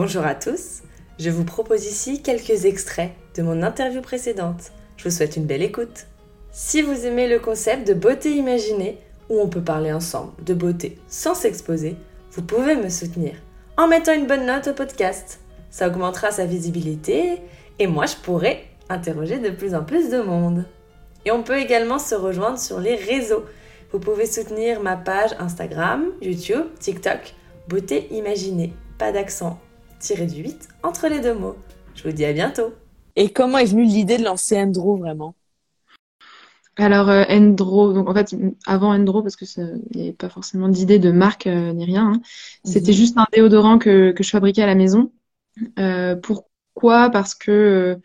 Bonjour à tous, je vous propose ici quelques extraits de mon interview précédente. Je vous souhaite une belle écoute. Si vous aimez le concept de beauté imaginée, où on peut parler ensemble de beauté sans s'exposer, vous pouvez me soutenir en mettant une bonne note au podcast. Ça augmentera sa visibilité et moi je pourrai interroger de plus en plus de monde. Et on peut également se rejoindre sur les réseaux. Vous pouvez soutenir ma page Instagram, YouTube, TikTok, Beauté Imaginée, pas d'accent, tiré du 8 entre les deux mots. Je vous dis à bientôt. Et comment est venue l'idée de lancer Endro vraiment? Alors euh, Endro, donc en fait avant Endro parce que il n'y avait pas forcément d'idée de marque euh, ni rien. Hein. C'était mhm. juste un déodorant que, que je fabriquais à la maison. Euh, pourquoi? Parce que euh,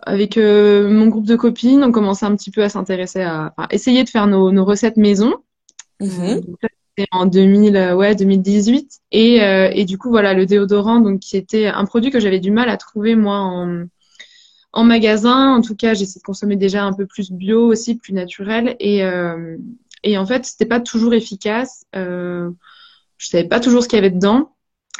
avec mon groupe de copines, on commençait un petit peu à s'intéresser à, essayer de faire nos, nos recettes maison. Mhm. C'était en 2000, ouais 2018 et, du coup voilà le déodorant donc qui était un produit que j'avais du mal à trouver moi en magasin, en tout cas, j'essaie de consommer déjà un peu plus bio aussi, plus naturel. Et, euh, et en fait, c'était pas toujours efficace. Euh, je savais pas toujours ce qu'il y avait dedans.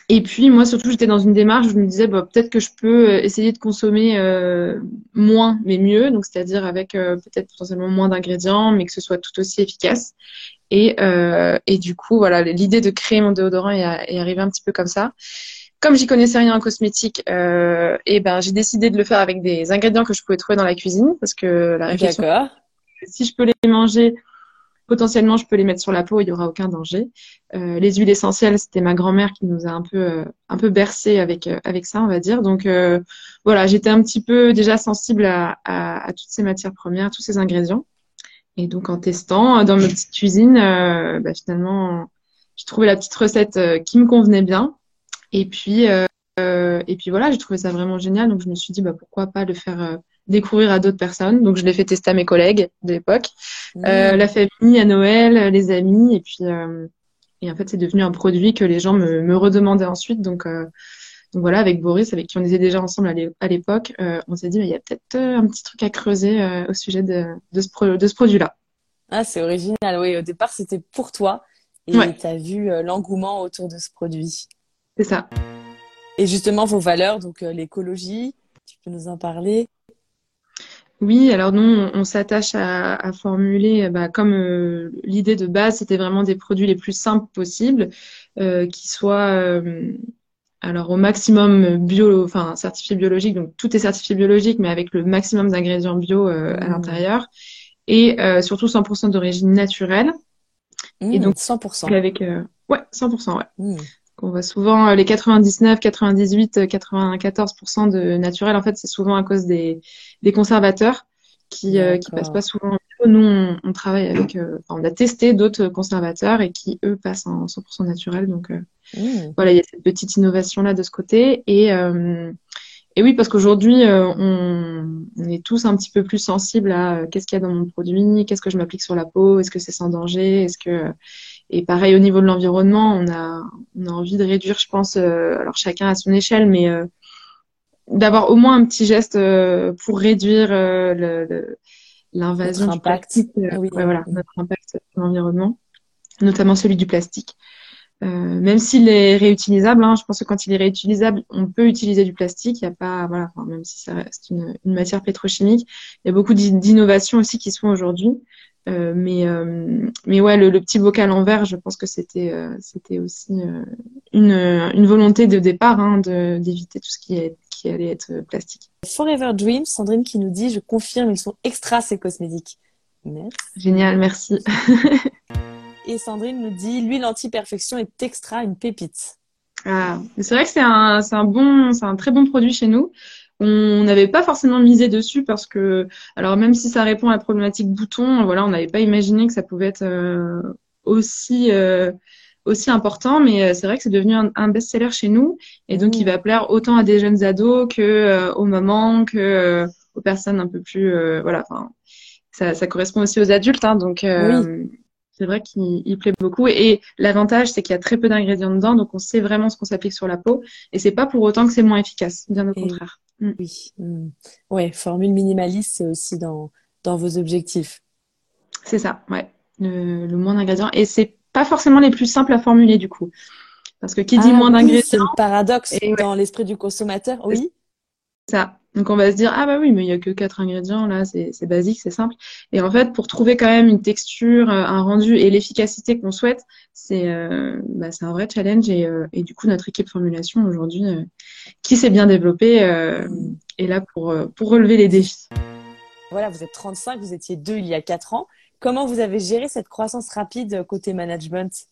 Et puis moi, surtout, j'étais dans une démarche où je me disais, bah, peut-être que je peux euh, essayer de consommer euh, moins, mais mieux. Donc, c'est-à-dire avec euh, peut-être potentiellement moins d'ingrédients, mais que ce soit tout aussi efficace. Et, et du coup, voilà, l'idée de créer mon déodorant est, est arrivée un petit peu comme ça comme j'y connaissais rien en cosmétique, euh, et ben j'ai décidé de le faire avec des ingrédients que je pouvais trouver dans la cuisine parce que la réflexion, si je peux les manger, potentiellement je peux les mettre sur la peau, il y aura aucun danger. Euh, les huiles essentielles, c'était ma grand-mère qui nous a un peu euh, un peu bercé avec euh, avec ça, on va dire. Donc euh, voilà, j'étais un petit peu déjà sensible à, à, à, toutes ces matières premières, tous ces ingrédients. Et donc en testant dans ma petite cuisine, bah, finalement, j'ai trouvé la petite recette qui me convenait bien. Et puis, euh, et puis voilà, j'ai trouvé ça vraiment génial. Donc je me suis dit, bah, pourquoi pas le faire euh, découvrir à d'autres personnes. Donc je l'ai fait tester à mes collègues de l'époque, mmh. euh, la famille, à Noël, les amis. Et puis, euh, et en fait, c'est devenu un produit que les gens me, me redemandaient ensuite. Donc, euh, donc voilà, avec Boris, avec qui on était déjà ensemble à l'époque, on s'est dit, il y a peut-être un petit truc à creuser au sujet de, de ce, de ce produit-là. Ah, c'est original. Oui, au départ, c'était pour toi. Et tu as vu l'engouement autour de ce produit. C'est ça. Et justement, vos valeurs, donc euh, l'écologie, tu peux nous en parler? Oui, alors nous, on, s'attache à, formuler, bah, comme euh, l'idée de base, c'était vraiment des produits les plus simples possibles, euh, qui soient alors au maximum bio, enfin certifié biologique, donc tout est certifié biologique, mais avec le maximum d'ingrédients bio à mmh. l'intérieur, et surtout 100% d'origine naturelle. et mmh, donc 100%. Avec ouais, 100%, ouais. Mmh. On voit souvent euh, les 99, 98, 94% de naturel. En fait, c'est souvent à cause des, des conservateurs qui euh, qui passent pas souvent. Nous, on, travaille avec, euh, on a testé d'autres conservateurs et qui eux passent en 100% naturel. Donc mmh. voilà, il y a cette petite innovation là de ce côté et et oui, parce qu'aujourd'hui, on, on, est tous un petit peu plus sensibles à qu'est-ce qu'il y a dans mon produit, qu'est-ce que je m'applique sur la peau, est-ce que c'est sans danger, est-ce que et pareil au niveau de l'environnement, on a, on a envie de réduire, je pense, euh, alors chacun à son échelle, mais euh, d'avoir au moins un petit geste euh, pour réduire l'invasion du plastique, ah oui, voilà, notre impact sur l'environnement, notamment celui du plastique. même s'il est réutilisable, hein, je pense que quand il est réutilisable, on peut utiliser du plastique. Il y a pas, voilà, même si ça reste une, une matière pétrochimique, il y a beaucoup d'innovations aussi qui se font aujourd'hui. Euh, mais euh, mais ouais, le, petit bocal en verre, je pense que c'était euh, c'était aussi une, une volonté de départ hein, d'éviter tout ce qui est qui allait être plastique. Forever Dreams, Sandrine qui nous dit, je confirme, ils sont extra ces cosmétiques. Merci. Génial, merci. Et Sandrine nous dit, l'huile anti-perfection est extra une pépite. Ah, c'est vrai que c'est un, c'est un bon, c'est un très bon produit chez nous. On n'avait pas forcément misé dessus parce que, alors même si ça répond à la problématique bouton, voilà, on n'avait pas imaginé que ça pouvait être euh, aussi euh, aussi important. Mais euh, c'est vrai que c'est devenu un, best-seller chez nous et donc il mmh. va plaire autant à des jeunes ados que aux mamans, que aux personnes un peu plus, voilà. Enfin, ça, ça, correspond aussi aux adultes, hein, donc. C'est vrai qu'il plaît beaucoup. Et, l'avantage, c'est qu'il y a très peu d'ingrédients dedans, donc on sait vraiment ce qu'on s'applique sur la peau. Et c'est pas pour autant que c'est moins efficace, bien au contraire. Mm. Oui. Mm. Ouais, formule minimaliste, c'est aussi dans, dans vos objectifs. C'est ça, ouais. Le, le moins d'ingrédients. Et c'est pas forcément les plus simples à formuler, du coup. Parce que qui dit ah moins d'ingrédients. C'est le paradoxe dans l'esprit du consommateur, oui. Ça. Donc on va se dire ah bah oui mais il y a que quatre ingrédients là c'est basique c'est simple et en fait pour trouver quand même une texture euh, un rendu et l'efficacité qu'on souhaite c'est euh, bah, c'est un vrai challenge et, euh, et, du coup notre équipe formulation aujourd'hui qui s'est bien développée est là pour pour relever les défis. Voilà vous êtes 35 vous étiez deux il y a quatre ans comment vous avez géré cette croissance rapide côté management?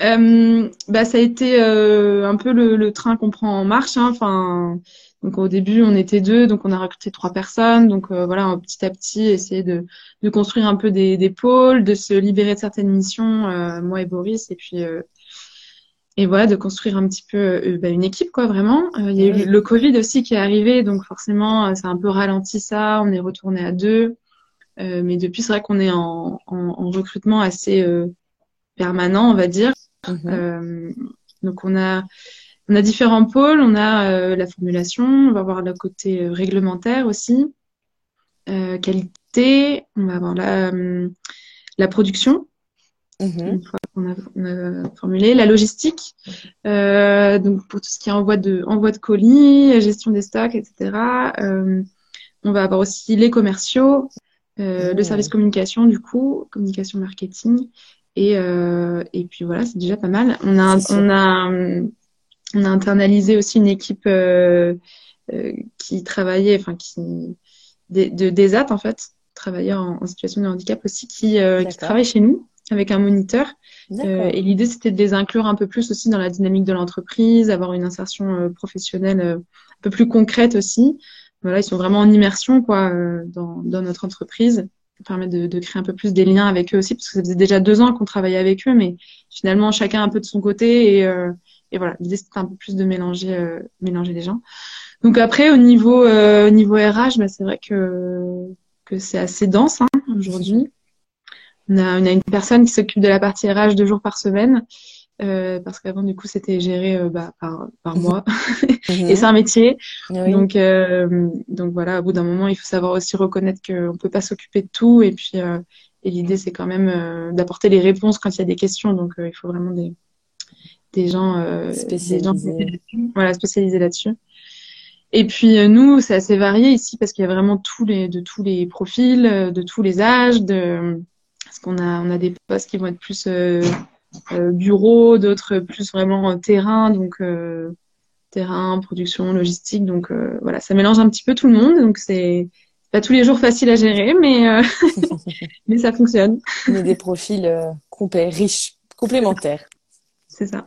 Bah ça a été un peu le, le train qu'on prend en marche hein. enfin donc au début, on était deux, donc on a recruté trois personnes. Donc euh, voilà, petit à petit, essayer de, de construire un peu des, des, pôles, de se libérer de certaines missions, euh, moi et Boris, et puis euh, et voilà, de construire un petit peu bah, une équipe, quoi, vraiment. Il y a eu le Covid aussi qui est arrivé, donc forcément, ça a un peu ralenti ça. On est retourné à deux, mais depuis, c'est vrai qu'on est en, en, en, recrutement assez permanent, on va dire. Mm-hmm. donc on a on a différents pôles. On a euh, la formulation, on va avoir le côté euh, réglementaire aussi, euh, qualité, on va avoir la, la production. Une fois qu'on a, on a, formulé la logistique, euh, donc pour tout ce qui est envoi de envoi de colis, gestion des stocks, etc. on va avoir aussi les commerciaux, le oh. service communication du coup, communication marketing, et et puis voilà, c'est déjà pas mal. On a on a on a internalisé aussi une équipe euh, euh, qui travaillait, enfin qui de, de DESAT en fait, travailleurs en, situation de handicap aussi, qui, euh, qui travaille chez nous avec un moniteur. et l'idée, c'était de les inclure un peu plus aussi dans la dynamique de l'entreprise, avoir une insertion professionnelle un peu plus concrète aussi. Voilà, ils sont vraiment en immersion quoi dans, dans notre entreprise. Ça permet de, de, créer un peu plus des liens avec eux aussi, parce que ça faisait déjà deux ans qu'on travaillait avec eux, mais finalement chacun un peu de son côté et et voilà, l'idée c'était un peu plus de mélanger, euh, mélanger les gens. Donc après, au niveau, euh, niveau RH, bah, c'est vrai que, que c'est assez dense hein, aujourd'hui. On a, on a une personne qui s'occupe de la partie RH deux jours par semaine. Euh, parce qu'avant du coup c'était géré euh, bah, par par moi mhm. et c'est un métier donc euh, donc voilà au bout d'un moment il faut savoir aussi reconnaître qu'on peut pas s'occuper de tout et puis et l'idée c'est quand même d'apporter les réponses quand il y a des questions donc il faut vraiment des des gens, spécialisés. voilà, spécialisés là-dessus. Et puis nous, c'est assez varié ici parce qu'il y a vraiment tous les, de tous les profils, de tous les âges. De, parce qu'on a, on a des postes qui vont être plus bureau, d'autres plus vraiment terrain, donc terrain, production, logistique. Donc voilà, ça mélange un petit peu tout le monde. Donc c'est pas tous les jours facile à gérer, mais mais ça fonctionne. On a des profils complets, riches, complémentaires. C'est ça.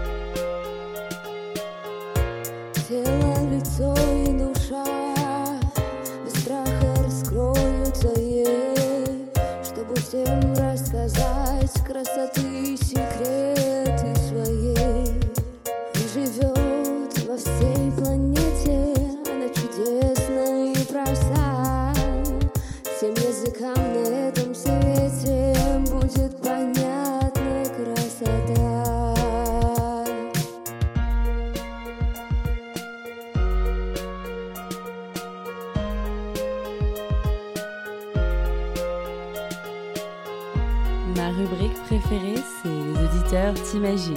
Ma rubrique préférée, c'est les auditeurs t'imaginent.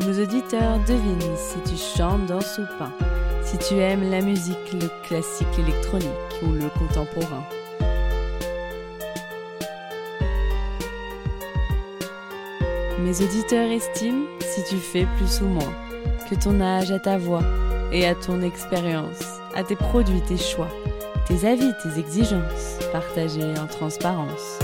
Nos auditeurs devinent si tu chantes, danses ou pas, si tu aimes la musique, le classique, électronique ou le contemporain. Mes auditeurs estiment si tu fais plus ou moins, que ton âge à ta voix et à ton expérience, à tes produits, tes choix, tes avis, tes exigences, partagés en transparence.